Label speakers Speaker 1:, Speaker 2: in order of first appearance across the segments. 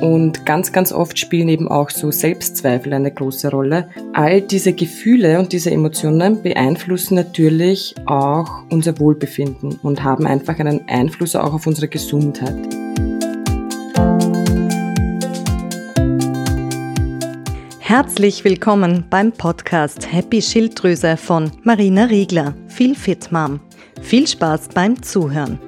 Speaker 1: Und ganz, ganz oft spielen eben auch so Selbstzweifel eine große Rolle. All diese Gefühle und diese Emotionen beeinflussen natürlich auch unser Wohlbefinden und haben einfach einen Einfluss auch auf unsere Gesundheit.
Speaker 2: Herzlich willkommen beim Podcast Happy Schilddrüse von Marina Riegler, Viel Fit Mom. Viel Spaß beim Zuhören.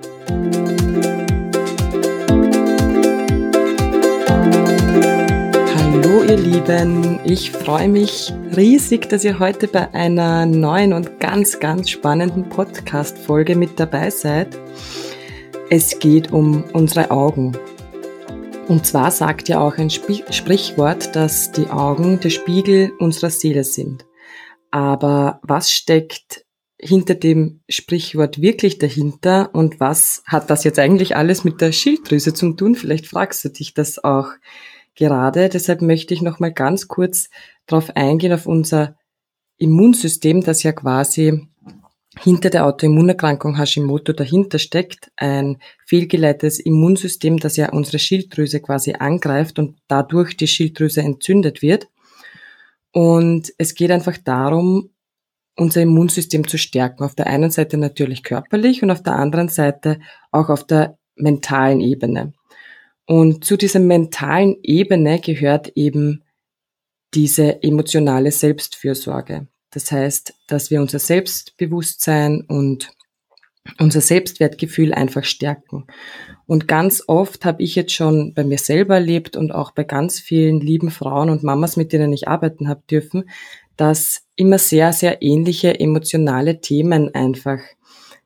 Speaker 1: Hallo ihr Lieben, ich freue mich riesig, dass ihr heute bei einer neuen und ganz, ganz spannenden Podcast-Folge mit dabei seid. Es geht um unsere Augen. Und zwar sagt ja auch ein Sprichwort, dass die Augen der Spiegel unserer Seele sind. Aber was steckt hinter dem Sprichwort wirklich dahinter und was hat das jetzt eigentlich alles mit der Schilddrüse zu tun? Vielleicht fragst du dich das auch gerade. Deshalb möchte ich noch mal ganz kurz darauf eingehen, auf unser Immunsystem, das ja quasi hinter der Autoimmunerkrankung Hashimoto dahinter steckt, ein fehlgeleitetes Immunsystem, das ja unsere Schilddrüse quasi angreift und dadurch die Schilddrüse entzündet wird. Und es geht einfach darum, unser Immunsystem zu stärken. Auf der einen Seite natürlich körperlich und auf der anderen Seite auch auf der mentalen Ebene. Und zu dieser mentalen Ebene gehört eben diese emotionale Selbstfürsorge. Das heißt, dass wir unser Selbstbewusstsein und unser Selbstwertgefühl einfach stärken. Und ganz oft habe ich jetzt schon bei mir selber erlebt und auch bei ganz vielen lieben Frauen und Mamas, mit denen ich arbeiten habe dürfen, dass immer sehr, sehr ähnliche emotionale Themen einfach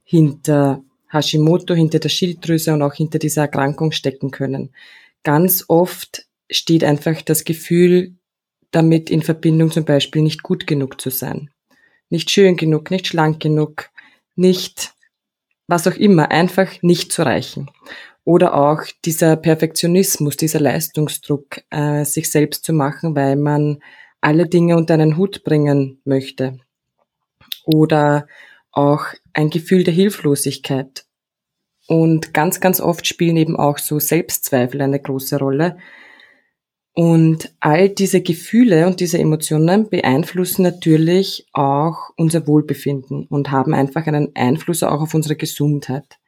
Speaker 1: hinter Hashimoto hinter der Schilddrüse und auch hinter dieser Erkrankung stecken können. Ganz oft steht einfach das Gefühl damit in Verbindung zum Beispiel nicht gut genug zu sein. Nicht schön genug, nicht schlank genug, nicht was auch immer, einfach nicht zu reichen. Oder auch dieser Perfektionismus, dieser Leistungsdruck, äh, sich selbst zu machen, weil man alle Dinge unter einen Hut bringen möchte. Oder auch ein Gefühl der Hilflosigkeit. Und ganz, ganz oft spielen eben auch so Selbstzweifel eine große Rolle. Und all diese Gefühle und diese Emotionen beeinflussen natürlich auch unser Wohlbefinden und haben einfach einen Einfluss auch auf unsere Gesundheit.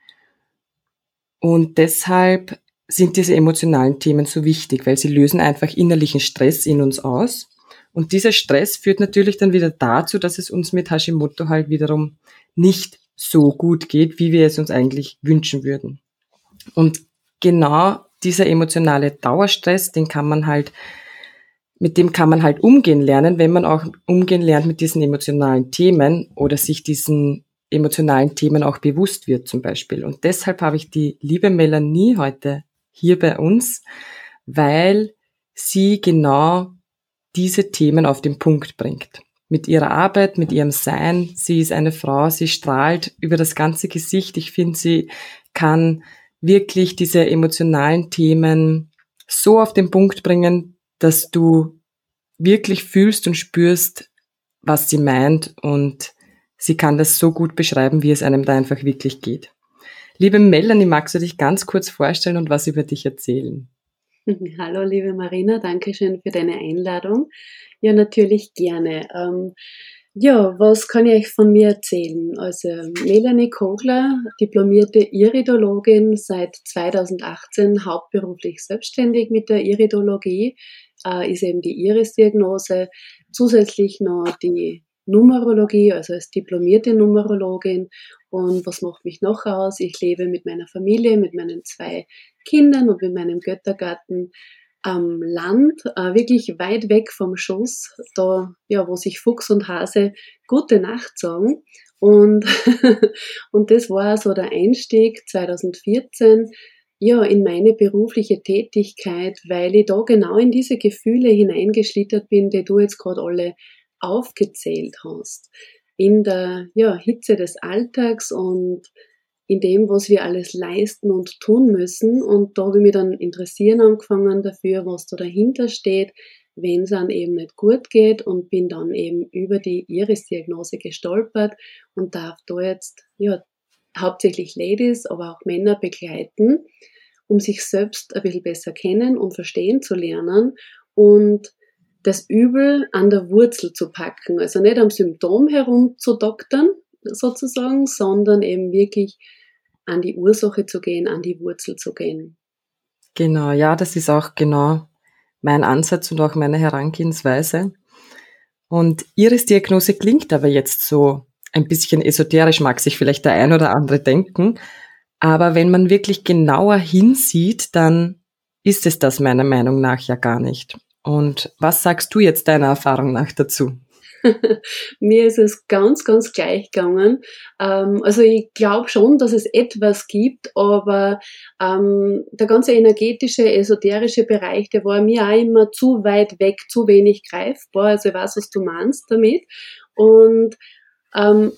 Speaker 1: Und deshalb sind diese emotionalen Themen so wichtig, weil sie lösen einfach innerlichen Stress in uns aus. Und dieser Stress führt natürlich dann wieder dazu, dass es uns mit Hashimoto halt wiederum nicht so gut geht, wie wir es uns eigentlich wünschen würden. Und genau dieser emotionale Dauerstress, den kann man halt, mit dem kann man halt umgehen lernen, wenn man auch umgehen lernt mit diesen emotionalen Themen oder sich diesen emotionalen Themen auch bewusst wird zum Beispiel. Und deshalb habe ich die liebe Melanie heute hier bei uns, weil sie genau diese Themen auf den Punkt bringt mit ihrer Arbeit, mit ihrem Sein. Sie ist eine Frau, sie strahlt über das ganze Gesicht. Ich finde, sie kann wirklich diese emotionalen Themen so auf den Punkt bringen, dass du wirklich fühlst und spürst, was sie meint und sie kann das so gut beschreiben, wie es einem da einfach wirklich geht. Liebe Melanie, magst du dich ganz kurz vorstellen und was über dich erzählen?
Speaker 3: Hallo, liebe Marina, danke schön für deine Einladung. Ja, natürlich gerne. Ähm, ja, was kann ich euch von mir erzählen? Also Melanie Kogler, diplomierte Iridologin, seit 2018 hauptberuflich selbstständig mit der Iridologie, äh, ist eben die Iris-Diagnose, zusätzlich noch die Numerologie, also als diplomierte Numerologin. Und was macht mich noch aus? Ich lebe mit meiner Familie, mit meinen zwei Kindern und mit meinem Göttergarten am Land, äh, wirklich weit weg vom Schuss, da, ja, wo sich Fuchs und Hase gute Nacht sagen. Und, und das war so der Einstieg 2014, ja, in meine berufliche Tätigkeit, weil ich da genau in diese Gefühle hineingeschlittert bin, die du jetzt gerade alle aufgezählt hast. In der, ja, Hitze des Alltags und in dem, was wir alles leisten und tun müssen. Und da habe ich mich dann interessieren angefangen dafür, was da dahinter steht, wenn es dann eben nicht gut geht und bin dann eben über die Iris-Diagnose gestolpert und darf da jetzt ja, hauptsächlich Ladies, aber auch Männer begleiten, um sich selbst ein bisschen besser kennen und verstehen zu lernen und das Übel an der Wurzel zu packen. Also nicht am Symptom herumzudoktern, sozusagen, sondern eben wirklich an die Ursache zu gehen, an die Wurzel zu gehen.
Speaker 1: Genau, ja, das ist auch genau mein Ansatz und auch meine Herangehensweise. Und Ihres Diagnose klingt aber jetzt so ein bisschen esoterisch, mag sich vielleicht der ein oder andere denken. Aber wenn man wirklich genauer hinsieht, dann ist es das meiner Meinung nach ja gar nicht. Und was sagst du jetzt deiner Erfahrung nach dazu?
Speaker 3: Mir ist es ganz, ganz gleich gegangen. Ähm, also ich glaube schon, dass es etwas gibt, aber ähm, der ganze energetische, esoterische Bereich, der war mir auch immer zu weit weg, zu wenig greifbar. Also ich weiß, was du meinst damit. Und ähm,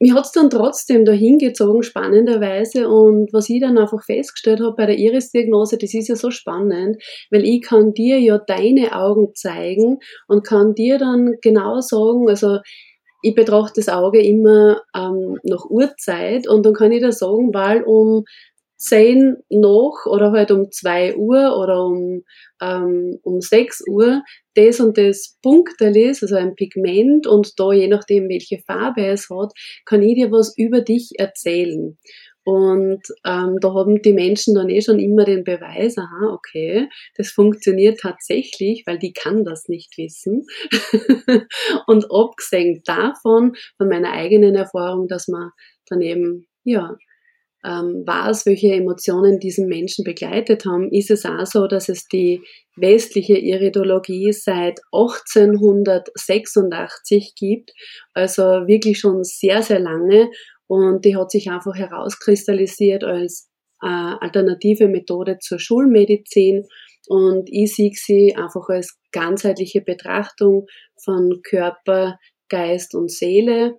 Speaker 3: mich hat's dann trotzdem dahin gezogen, spannenderweise. Und was ich dann einfach festgestellt habe bei der Iris-Diagnose, das ist ja so spannend, weil ich kann dir ja deine Augen zeigen und kann dir dann genau sagen, also ich betrachte das Auge immer ähm, nach Uhrzeit und dann kann ich dir sagen, weil um 10 noch oder halt um 2 Uhr oder um, ähm, um 6 Uhr das und das Punktel ist, also ein Pigment und da je nachdem, welche Farbe es hat, kann ich dir was über dich erzählen. Und ähm, da haben die Menschen dann eh schon immer den Beweis, aha, okay, das funktioniert tatsächlich, weil die kann das nicht wissen. und abgesehen davon, von meiner eigenen Erfahrung, dass man dann eben, ja, ähm, weiß, welche Emotionen diesen Menschen begleitet haben, ist es auch so, dass es die westliche Iridologie seit 1886 gibt, also wirklich schon sehr, sehr lange. Und die hat sich einfach herauskristallisiert als äh, alternative Methode zur Schulmedizin. Und ich sehe sie einfach als ganzheitliche Betrachtung von Körper, Geist und Seele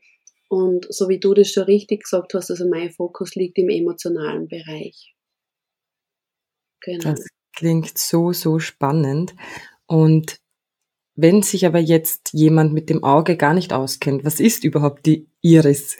Speaker 3: und so wie du das schon richtig gesagt hast, also mein Fokus liegt im emotionalen Bereich.
Speaker 1: Genau. Das klingt so, so spannend. Und wenn sich aber jetzt jemand mit dem Auge gar nicht auskennt, was ist überhaupt die Iris?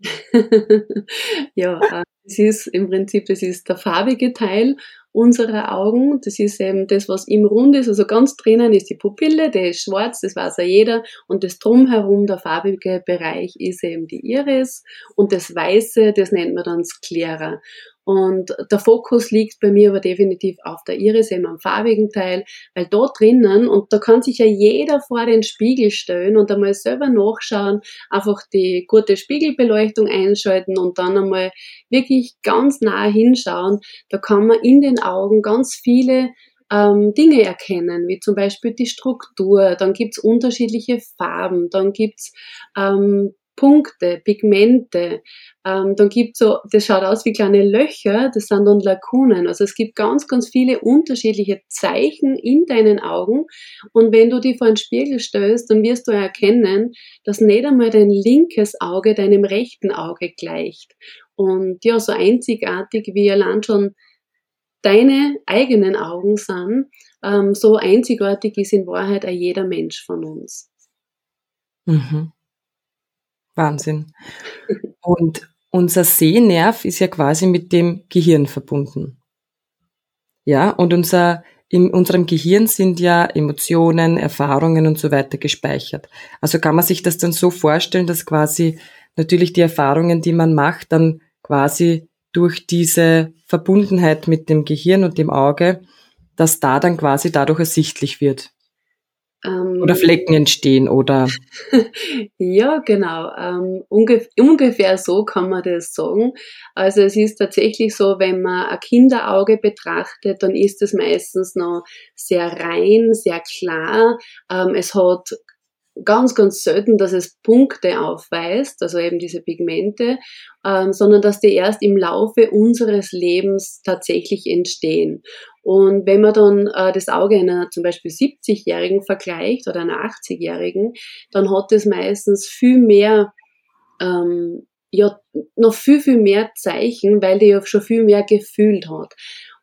Speaker 3: ja, äh, es ist im Prinzip, das ist der farbige Teil unserer Augen. Das ist eben das, was im Rund ist. Also ganz drinnen ist die Pupille, der ist schwarz, das weiß ja jeder. Und das drumherum, der farbige Bereich, ist eben die Iris. Und das Weiße, das nennt man dann Sklera. Und der Fokus liegt bei mir aber definitiv auf der Iris, eben am farbigen Teil, weil da drinnen, und da kann sich ja jeder vor den Spiegel stellen und einmal selber nachschauen, einfach die gute Spiegelbeleuchtung einschalten und dann einmal wirklich ganz nah hinschauen. Da kann man in den Augen ganz viele ähm, Dinge erkennen, wie zum Beispiel die Struktur, dann gibt's unterschiedliche Farben, dann gibt's ähm, Punkte, Pigmente. Ähm, dann gibt so, das schaut aus wie kleine Löcher, das sind dann Lakunen. Also es gibt ganz, ganz viele unterschiedliche Zeichen in deinen Augen. Und wenn du die vor einen Spiegel stellst, dann wirst du erkennen, dass nicht einmal dein linkes Auge deinem rechten Auge gleicht. Und ja, so einzigartig wie allein schon deine eigenen Augen sind, ähm, so einzigartig ist in Wahrheit auch jeder Mensch von uns.
Speaker 1: Mhm. Wahnsinn. Und unser Sehnerv ist ja quasi mit dem Gehirn verbunden. Ja, und unser, in unserem Gehirn sind ja Emotionen, Erfahrungen und so weiter gespeichert. Also kann man sich das dann so vorstellen, dass quasi natürlich die Erfahrungen, die man macht, dann quasi durch diese Verbundenheit mit dem Gehirn und dem Auge, dass da dann quasi dadurch ersichtlich wird. Ähm, oder Flecken entstehen, oder?
Speaker 3: ja, genau. Ähm, ungef ungefähr so kann man das sagen. Also es ist tatsächlich so, wenn man ein Kinderauge betrachtet, dann ist es meistens noch sehr rein, sehr klar. Ähm, es hat ganz, ganz selten, dass es Punkte aufweist, also eben diese Pigmente, ähm, sondern dass die erst im Laufe unseres Lebens tatsächlich entstehen. Und wenn man dann äh, das Auge einer zum Beispiel 70-Jährigen vergleicht oder einer 80-Jährigen, dann hat es meistens viel mehr, ähm, ja, noch viel, viel mehr Zeichen, weil die ja schon viel mehr gefühlt hat.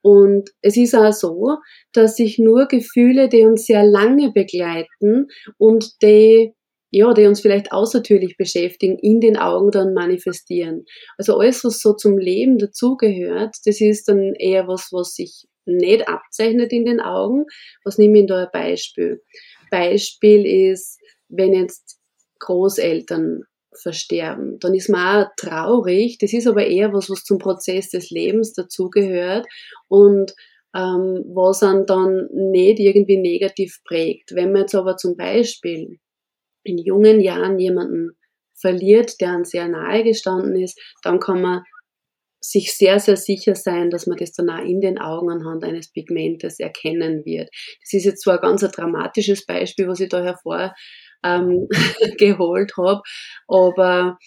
Speaker 3: Und es ist auch so, dass sich nur Gefühle, die uns sehr lange begleiten und die ja, die uns vielleicht außertürlich beschäftigen, in den Augen dann manifestieren. Also alles, was so zum Leben dazugehört, das ist dann eher was, was sich nicht abzeichnet in den Augen. Was nehme ich da ein Beispiel? Beispiel ist, wenn jetzt Großeltern versterben, dann ist man auch traurig. Das ist aber eher was, was zum Prozess des Lebens dazugehört und ähm, was einen dann nicht irgendwie negativ prägt. Wenn man jetzt aber zum Beispiel in jungen Jahren jemanden verliert, der einem sehr nahe gestanden ist, dann kann man sich sehr, sehr sicher sein, dass man das dann auch in den Augen anhand eines Pigmentes erkennen wird. Das ist jetzt zwar ein ganz dramatisches Beispiel, was ich da hervorgeholt ähm, habe, aber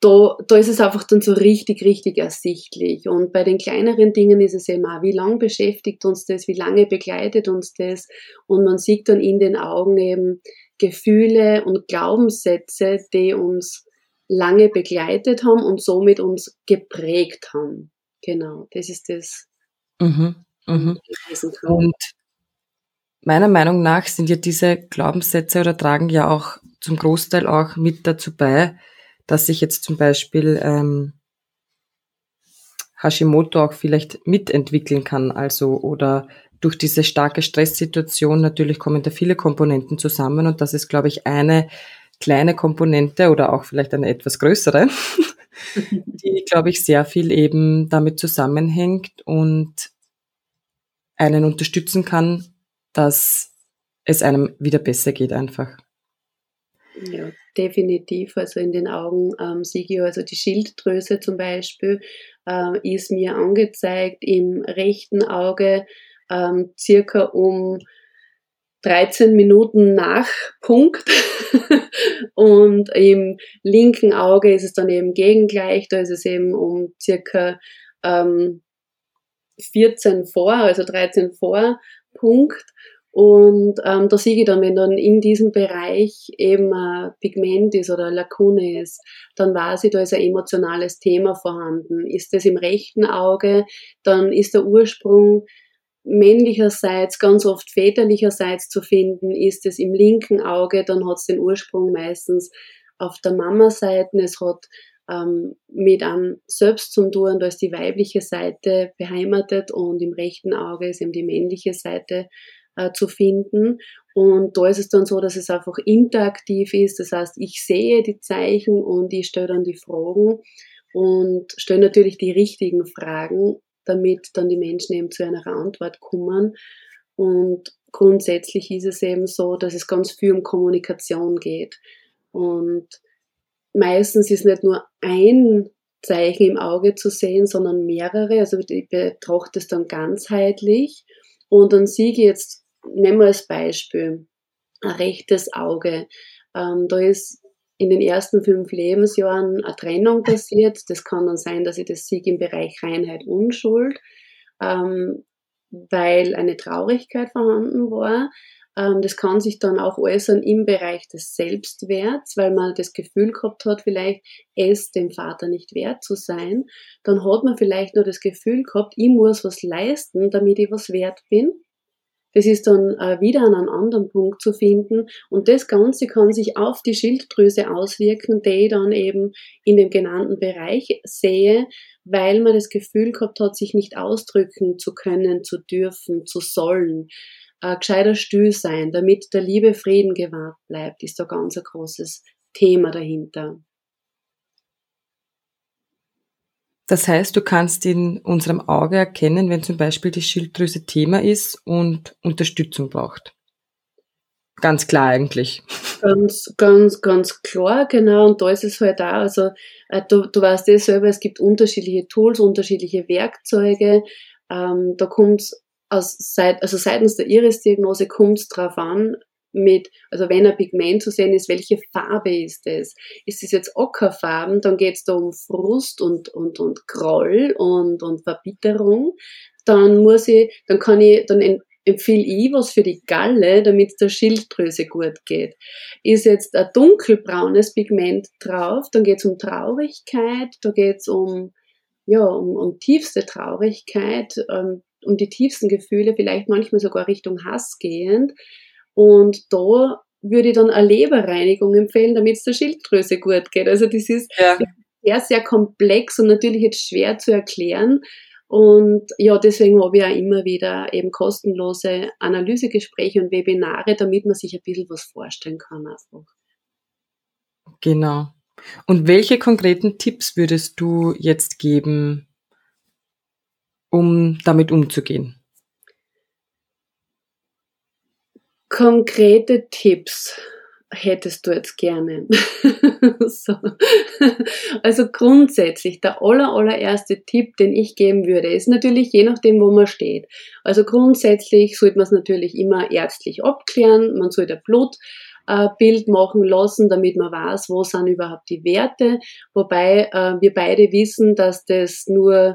Speaker 3: da, da ist es einfach dann so richtig, richtig ersichtlich. Und bei den kleineren Dingen ist es eben auch, wie lange beschäftigt uns das, wie lange begleitet uns das. Und man sieht dann in den Augen eben Gefühle und Glaubenssätze, die uns lange begleitet haben und somit uns geprägt haben. Genau, das ist das.
Speaker 1: Mhm, mhm. Und meiner Meinung nach sind ja diese Glaubenssätze oder tragen ja auch zum Großteil auch mit dazu bei, dass sich jetzt zum Beispiel ähm, Hashimoto auch vielleicht mitentwickeln kann, also oder durch diese starke Stresssituation natürlich kommen da viele Komponenten zusammen und das ist, glaube ich, eine kleine Komponente oder auch vielleicht eine etwas größere, die, glaube ich, sehr viel eben damit zusammenhängt und einen unterstützen kann, dass es einem wieder besser geht einfach.
Speaker 3: Ja, definitiv. Also in den Augen ähm, ich also die Schilddrüse zum Beispiel äh, ist mir angezeigt im rechten Auge ähm, circa um 13 Minuten nach Punkt. und im linken Auge ist es dann eben gegengleich, da ist es eben um circa ähm, 14 vor, also 13 vor Punkt. Und ähm, da sehe ich dann, wenn dann in diesem Bereich eben ein Pigment ist oder eine Lakune ist, dann weiß ich, da ist ein emotionales Thema vorhanden. Ist das im rechten Auge, dann ist der Ursprung männlicherseits, ganz oft väterlicherseits zu finden, ist es im linken Auge, dann hat es den Ursprung meistens auf der Mama-Seite, es hat ähm, mit einem selbst zum tun, da ist die weibliche Seite beheimatet und im rechten Auge ist eben die männliche Seite äh, zu finden. Und da ist es dann so, dass es einfach interaktiv ist. Das heißt, ich sehe die Zeichen und ich stelle dann die Fragen und stelle natürlich die richtigen Fragen, damit dann die Menschen eben zu einer Antwort kommen. Und grundsätzlich ist es eben so, dass es ganz viel um Kommunikation geht. Und meistens ist nicht nur ein Zeichen im Auge zu sehen, sondern mehrere. Also ich betrachte es dann ganzheitlich. Und dann sehe ich jetzt nehmen wir als Beispiel ein rechtes Auge. Ähm, da ist in den ersten fünf Lebensjahren eine Trennung passiert. Das kann dann sein, dass ich das Sieg im Bereich Reinheit, Unschuld, ähm, weil eine Traurigkeit vorhanden war. Ähm, das kann sich dann auch äußern im Bereich des Selbstwerts, weil man das Gefühl gehabt hat, vielleicht es dem Vater nicht wert zu sein. Dann hat man vielleicht nur das Gefühl gehabt, ich muss was leisten, damit ich was wert bin. Das ist dann äh, wieder an einem anderen Punkt zu finden. Und das Ganze kann sich auf die Schilddrüse auswirken, die ich dann eben in dem genannten Bereich sehe, weil man das Gefühl gehabt hat, sich nicht ausdrücken zu können, zu dürfen, zu sollen. Äh, gescheiter still sein, damit der Liebe Frieden gewahrt bleibt, ist da ganz ein großes Thema dahinter.
Speaker 1: Das heißt, du kannst in unserem Auge erkennen, wenn zum Beispiel die Schilddrüse Thema ist und Unterstützung braucht. Ganz klar eigentlich.
Speaker 3: Ganz, ganz, ganz klar, genau. Und da ist es halt auch, also äh, du, du weißt eh selber, es gibt unterschiedliche Tools, unterschiedliche Werkzeuge. Ähm, da kommt aus, seit, also seitens der Iris-Diagnose kommt es drauf an, mit, also wenn ein Pigment zu sehen ist, welche Farbe ist es? Ist es jetzt Ockerfarben, dann geht es da um Frust und, und, und Groll und, und Verbitterung. Dann muss ich, dann kann ich, dann empfehle ich was für die Galle, damit es der Schilddrüse gut geht. Ist jetzt ein dunkelbraunes Pigment drauf, dann geht es um Traurigkeit, da geht es um, ja, um, um tiefste Traurigkeit, um, um die tiefsten Gefühle, vielleicht manchmal sogar Richtung Hass gehend. Und da würde ich dann eine Leberreinigung empfehlen, damit es der Schilddrüse gut geht. Also das ist ja. sehr, sehr komplex und natürlich jetzt schwer zu erklären. Und ja, deswegen habe ich auch immer wieder eben kostenlose Analysegespräche und Webinare, damit man sich ein bisschen was vorstellen kann einfach.
Speaker 1: Genau. Und welche konkreten Tipps würdest du jetzt geben, um damit umzugehen?
Speaker 3: Konkrete Tipps hättest du jetzt gerne? so. Also grundsätzlich, der aller, allererste Tipp, den ich geben würde, ist natürlich je nachdem, wo man steht. Also grundsätzlich sollte man es natürlich immer ärztlich abklären. Man sollte ein Blutbild machen lassen, damit man weiß, wo sind überhaupt die Werte. Wobei äh, wir beide wissen, dass das nur äh,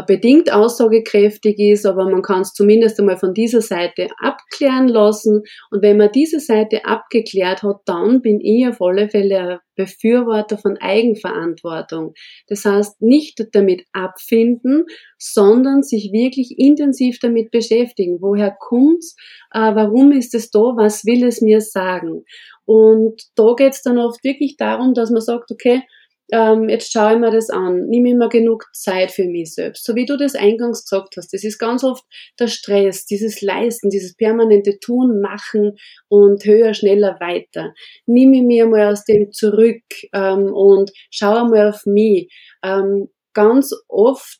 Speaker 3: bedingt aussagekräftig ist, aber man kann es zumindest einmal von dieser Seite abklären lassen. Und wenn man diese Seite abgeklärt hat, dann bin ich auf alle Fälle ein Befürworter von Eigenverantwortung. Das heißt, nicht damit abfinden, sondern sich wirklich intensiv damit beschäftigen. Woher kommt's? Äh, warum ist es da? Was will es mir sagen? Und da geht es dann oft wirklich darum, dass man sagt, okay, ähm, jetzt schaue ich mir das an, nehme ich mir genug Zeit für mich selbst. So wie du das eingangs gesagt hast, das ist ganz oft der Stress, dieses Leisten, dieses permanente Tun, Machen und höher, schneller, weiter. Nehme mir mal aus dem zurück ähm, und schaue mal auf mich. Ähm, ganz oft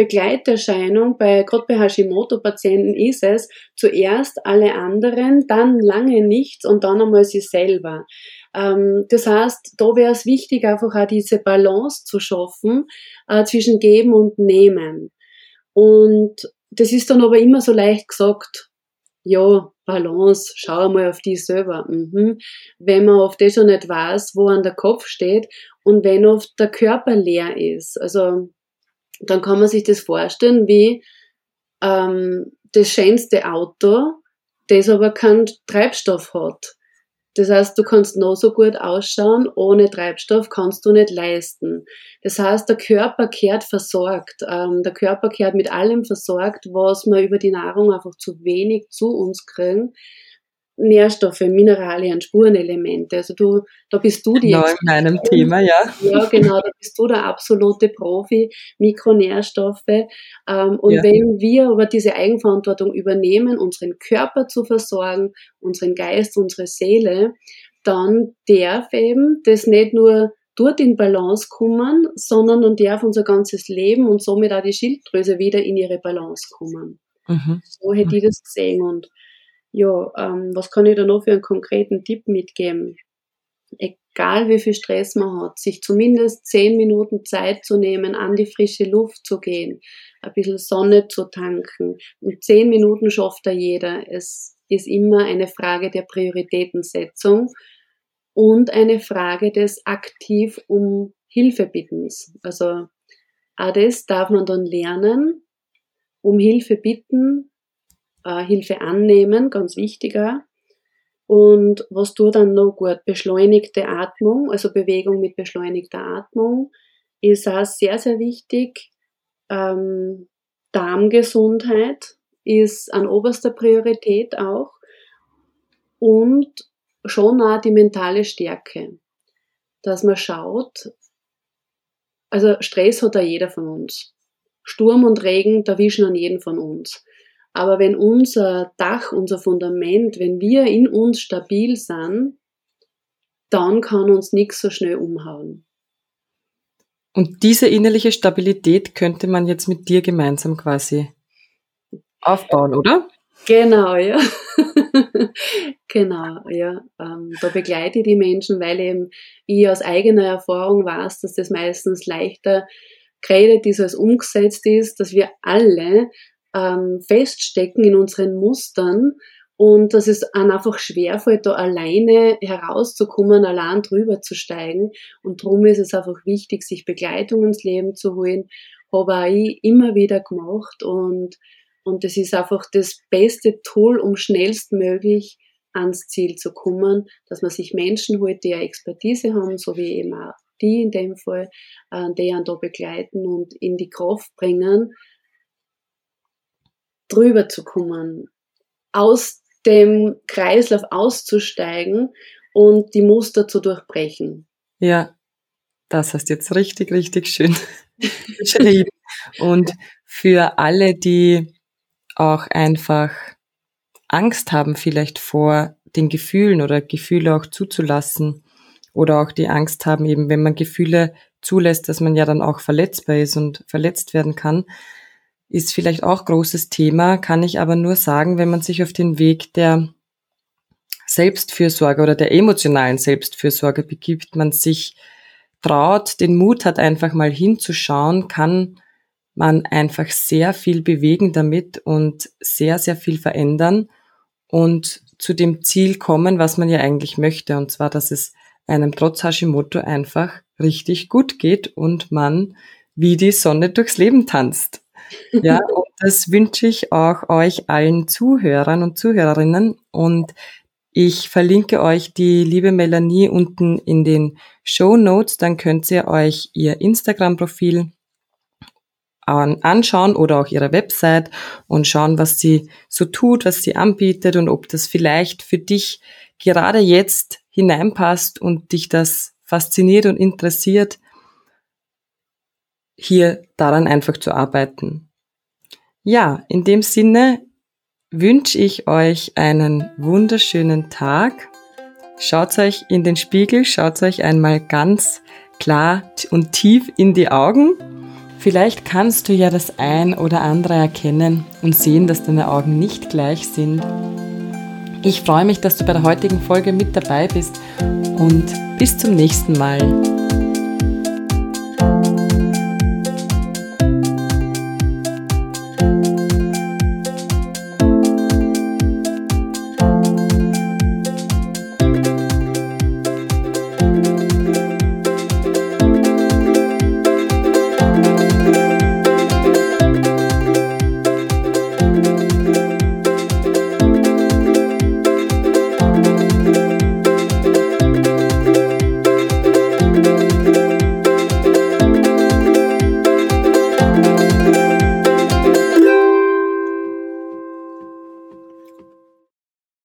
Speaker 3: Begleiterscheinung bei, gerade bei Hashimoto-Patienten ist es, zuerst alle anderen, dann lange nichts und dann einmal sie selber. Ähm, das heißt, da wäre es wichtig, einfach auch diese Balance zu schaffen äh, zwischen Geben und Nehmen. Und das ist dann aber immer so leicht gesagt, ja, Balance, schau mal auf die selber. Mhm. Wenn man auf das schon nicht weiß, wo an der Kopf steht und wenn oft der Körper leer ist. Also dann kann man sich das vorstellen wie ähm, das schönste Auto, das aber keinen Treibstoff hat. Das heißt, du kannst noch so gut ausschauen, ohne Treibstoff kannst du nicht leisten. Das heißt, der Körper kehrt versorgt. Ähm, der Körper kehrt mit allem versorgt, was wir über die Nahrung einfach zu wenig zu uns kriegen. Nährstoffe, Mineralien, Spurenelemente. Also du, da bist du die.
Speaker 1: Genau in meinem Thema, ja.
Speaker 3: Ja, genau, da bist du der absolute Profi, Mikronährstoffe. Ähm, und ja. wenn wir aber diese Eigenverantwortung übernehmen, unseren Körper zu versorgen, unseren Geist, unsere Seele, dann darf eben das nicht nur dort in Balance kommen, sondern dann darf unser ganzes Leben und somit auch die Schilddrüse wieder in ihre Balance kommen. Mhm. So hätte ich das gesehen und ja, ähm, was kann ich da noch für einen konkreten Tipp mitgeben? Egal wie viel Stress man hat, sich zumindest zehn Minuten Zeit zu nehmen, an die frische Luft zu gehen, ein bisschen Sonne zu tanken. Und zehn Minuten schafft da jeder. Es ist immer eine Frage der Prioritätensetzung und eine Frage des aktiv um Hilfe bittens. Also auch das darf man dann lernen, um Hilfe bitten, äh, Hilfe annehmen, ganz wichtiger. Und was tut dann noch gut? Beschleunigte Atmung, also Bewegung mit beschleunigter Atmung, ist auch sehr, sehr wichtig. Ähm, Darmgesundheit ist an oberster Priorität auch. Und schon auch die mentale Stärke, dass man schaut, also Stress hat da jeder von uns. Sturm und Regen, da wischen an jeden von uns. Aber wenn unser Dach, unser Fundament, wenn wir in uns stabil sind, dann kann uns nichts so schnell umhauen.
Speaker 1: Und diese innerliche Stabilität könnte man jetzt mit dir gemeinsam quasi aufbauen, oder?
Speaker 3: Genau, ja. genau, ja. Ähm, da begleite ich die Menschen, weil eben ich aus eigener Erfahrung weiß, dass das meistens leichter geredet ist, als umgesetzt ist, dass wir alle ähm, feststecken in unseren Mustern und dass es einem einfach schwerfällt, da alleine herauszukommen, allein drüber zu steigen. Und darum ist es einfach wichtig, sich Begleitung ins Leben zu holen. Habe auch ich immer wieder gemacht und, und das ist einfach das beste Tool, um schnellstmöglich ans Ziel zu kommen, dass man sich Menschen holt, die eine Expertise haben, so wie eben auch die in dem Fall, äh, die einen da begleiten und in die Kraft bringen, drüber zu kommen, aus dem Kreislauf auszusteigen und die Muster zu durchbrechen.
Speaker 1: Ja, das hast jetzt richtig, richtig schön beschrieben. Und für alle, die auch einfach Angst haben, vielleicht vor den Gefühlen oder Gefühle auch zuzulassen oder auch die Angst haben, eben wenn man Gefühle zulässt, dass man ja dann auch verletzbar ist und verletzt werden kann, ist vielleicht auch großes Thema, kann ich aber nur sagen, wenn man sich auf den Weg der Selbstfürsorge oder der emotionalen Selbstfürsorge begibt, man sich traut, den Mut hat, einfach mal hinzuschauen, kann man einfach sehr viel bewegen damit und sehr, sehr viel verändern und zu dem Ziel kommen, was man ja eigentlich möchte, und zwar, dass es einem trotz Hashimoto einfach richtig gut geht und man wie die Sonne durchs Leben tanzt. Ja, und das wünsche ich auch euch allen Zuhörern und Zuhörerinnen. Und ich verlinke euch die liebe Melanie unten in den Show Notes, dann könnt ihr euch ihr Instagram-Profil anschauen oder auch ihre Website und schauen, was sie so tut, was sie anbietet und ob das vielleicht für dich gerade jetzt hineinpasst und dich das fasziniert und interessiert, hier daran einfach zu arbeiten. Ja, in dem Sinne, wünsche ich euch einen wunderschönen Tag. Schaut euch in den Spiegel, schaut euch einmal ganz klar und tief in die Augen. Vielleicht kannst du ja das ein oder andere erkennen und sehen, dass deine Augen nicht gleich sind. Ich freue mich, dass du bei der heutigen Folge mit dabei bist und bis zum nächsten Mal.